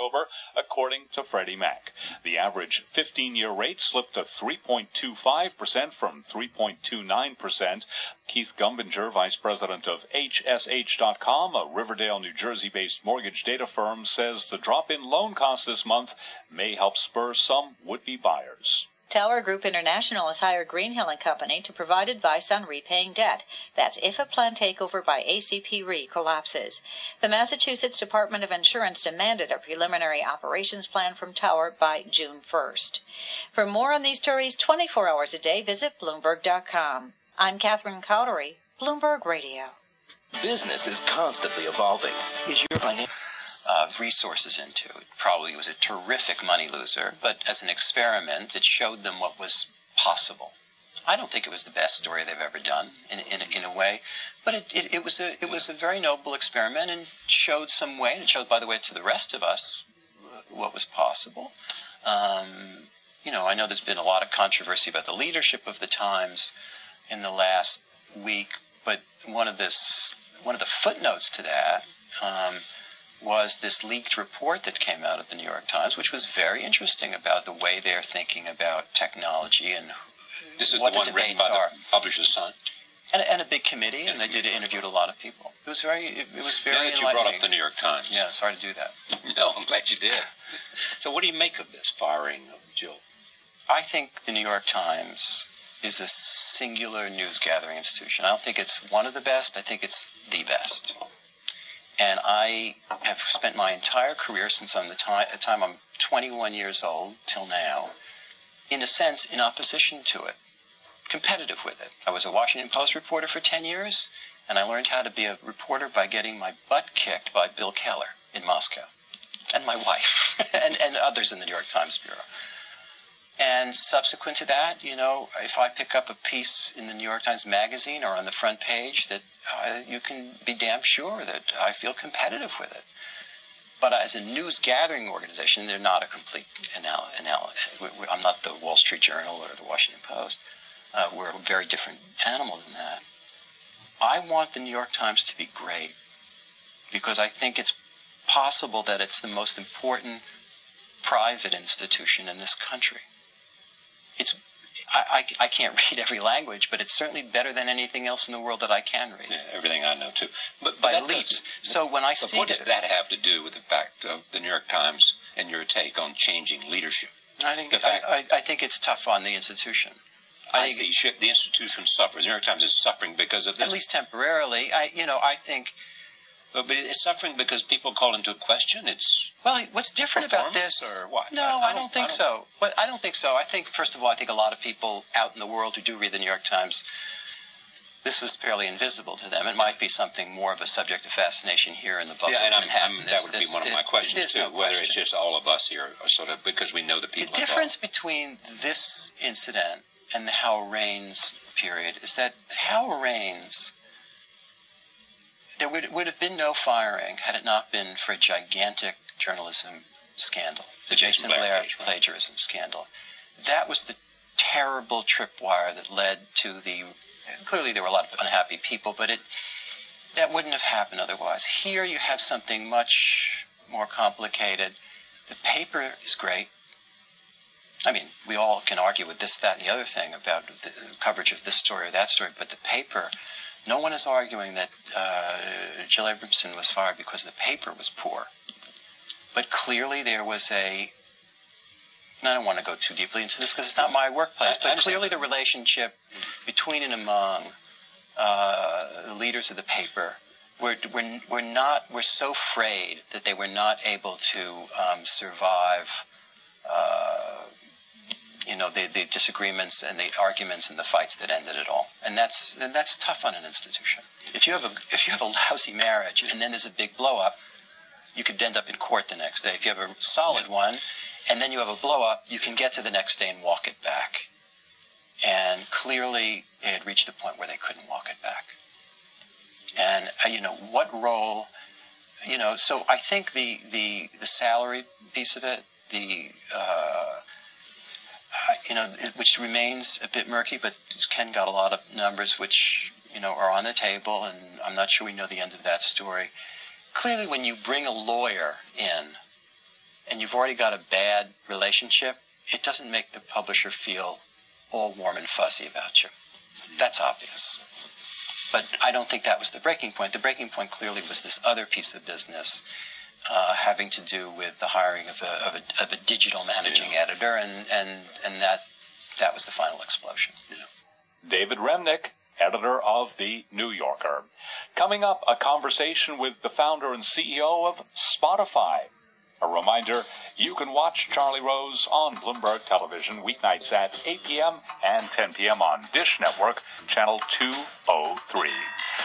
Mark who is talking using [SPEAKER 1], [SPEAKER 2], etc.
[SPEAKER 1] October, according to Freddie Mac. The average 15-year rate slipped to 3.25% from 3.29%. Keith Gumbinger, vice president of HSH.com, a Riverdale, New Jersey-based mortgage data firm, says the drop in loan costs this month may help spur some would-be buyers.
[SPEAKER 2] Tower Group International has hired Greenhill Company to provide advice on repaying debt. That's if a planned takeover by ACP Re collapses. The Massachusetts Department of Insurance demanded a preliminary operations plan from Tower by June 1st. For more on these stories 24 hours a day, visit Bloomberg.com. I'm Catherine Cowdery, Bloomberg Radio.
[SPEAKER 3] Business is constantly evolving. Is your financial
[SPEAKER 4] uh, resources into. It probably was a terrific money loser, but as an experiment, it showed them what was possible. I don't think it was the best story they've ever done in, in, in a way, but it, it, it, was a, it was a very noble experiment and showed some way, and it showed, by the way, to the rest of us what was possible. Um, you know, I know there's been a lot of controversy about the leadership of the Times in the last week, but one of this one of the footnotes to that um, was this leaked report that came out of the New York Times, which was very interesting about the way they're thinking about technology and
[SPEAKER 5] this is
[SPEAKER 4] what
[SPEAKER 5] the,
[SPEAKER 4] the debates are.
[SPEAKER 5] the publisher's son.
[SPEAKER 4] And, and a big committee, and they did interviewed a lot of people. It was very, it, it was very.
[SPEAKER 5] Now that you brought up the New York Times.
[SPEAKER 4] Yeah, sorry to do that.
[SPEAKER 5] No, I'm glad you did. So, what do you make of this firing of Jill?
[SPEAKER 4] I think the New York Times is a singular news gathering institution. I don't think it's one of the best. I think it's the best. And I have spent my entire career since I'm the time, the time I'm 21 years old till now, in a sense, in opposition to it, competitive with it. I was a Washington Post reporter for 10 years, and I learned how to be a reporter by getting my butt kicked by Bill Keller in Moscow, and my wife, and, and others in the New York Times Bureau. And subsequent to that, you know, if I pick up a piece in the New York Times Magazine or on the front page, that uh, you can be damn sure that I feel competitive with it. But as a news gathering organization, they're not a complete anal. anal- I'm not the Wall Street Journal or the Washington Post. Uh, we're a very different animal than that. I want the New York Times to be great because I think it's possible that it's the most important private institution in this country. It's I, I, I can't read every language, but it's certainly better than anything else in the world that I can read
[SPEAKER 5] Yeah, everything I know too. But, but
[SPEAKER 4] by leaps. So when I see
[SPEAKER 5] what does that have to do with the fact of the New York Times and your take on changing leadership?
[SPEAKER 4] I think
[SPEAKER 5] fact-
[SPEAKER 4] I, I, I think it's tough on the institution. I
[SPEAKER 5] I,
[SPEAKER 4] think
[SPEAKER 5] see. Should, the institution suffers. The New York Times is suffering because of this.
[SPEAKER 4] at least temporarily. I you know I think
[SPEAKER 5] but, it's suffering because people call into question. It's
[SPEAKER 4] Well, what's different about this?
[SPEAKER 5] or what?
[SPEAKER 4] No,
[SPEAKER 5] I- I
[SPEAKER 4] I,
[SPEAKER 5] don't-
[SPEAKER 4] don't think
[SPEAKER 5] I don't-
[SPEAKER 4] so. But I don't think so. I think first of all, I think a lot of people out in the world who do read the New York Times, this was fairly invisible to them. It might be something more of a subject of fascination here in the bubble
[SPEAKER 5] yeah, and I'm, I'm, that would be one of my questions too.
[SPEAKER 4] no
[SPEAKER 5] whether it's just all of us here, sort of because we know the people.
[SPEAKER 4] The difference between this incident and the Howell Raines period is that Howell Raines, there would, would have been no firing had it not been for a gigantic journalism scandal, the,
[SPEAKER 5] The Jason
[SPEAKER 4] Jason
[SPEAKER 5] Blair
[SPEAKER 4] Blair plagiarism scandal. That was the terrible tripwire that led to the. Clearly, there were a lot of unhappy people, but it that wouldn't have happened otherwise. Here, you have something much more complicated. The paper is great. I mean, we all can argue with this, that, and the other thing about the coverage of this story or that story, but the paper, no one is arguing that uh, Jill Abramson was fired because the paper was poor. But clearly there was a, and I don't want to go too deeply into this because it's not my workplace, but clearly the relationship between and among uh, the leaders of the paper were, were, were not, were so frayed that they were not able to um, survive uh, you know the, the disagreements and the arguments and the fights that ended it all. And that's and that's tough on an institution. If you have a if you have a lousy marriage and then there's a big blow up you could end up in court the next day. If you have a solid one and then you have a blow up you can get to the next day and walk it back. And clearly they had reached the point where they couldn't walk it back. And uh, you know what role you know so i think the the the salary piece of it the uh, you know, which remains a bit murky, but Ken got a lot of numbers which, you know, are on the table, and I'm not sure we know the end of that story. Clearly, when you bring a lawyer in and you've already got a bad relationship, it doesn't make the publisher feel all warm and fuzzy about you. That's obvious. But I don't think that was the breaking point. The breaking point clearly was this other piece of business uh, having to do with the hiring of a, of a, of a digital managing yeah. editor, and, and, and that, that was the final explosion.
[SPEAKER 1] Yeah. David Remnick, editor of The New Yorker. Coming up, a conversation with the founder and CEO of Spotify. A reminder, you can watch Charlie Rose on Bloomberg Television weeknights at 8 p.m. and 10 p.m. on Dish Network, channel 203.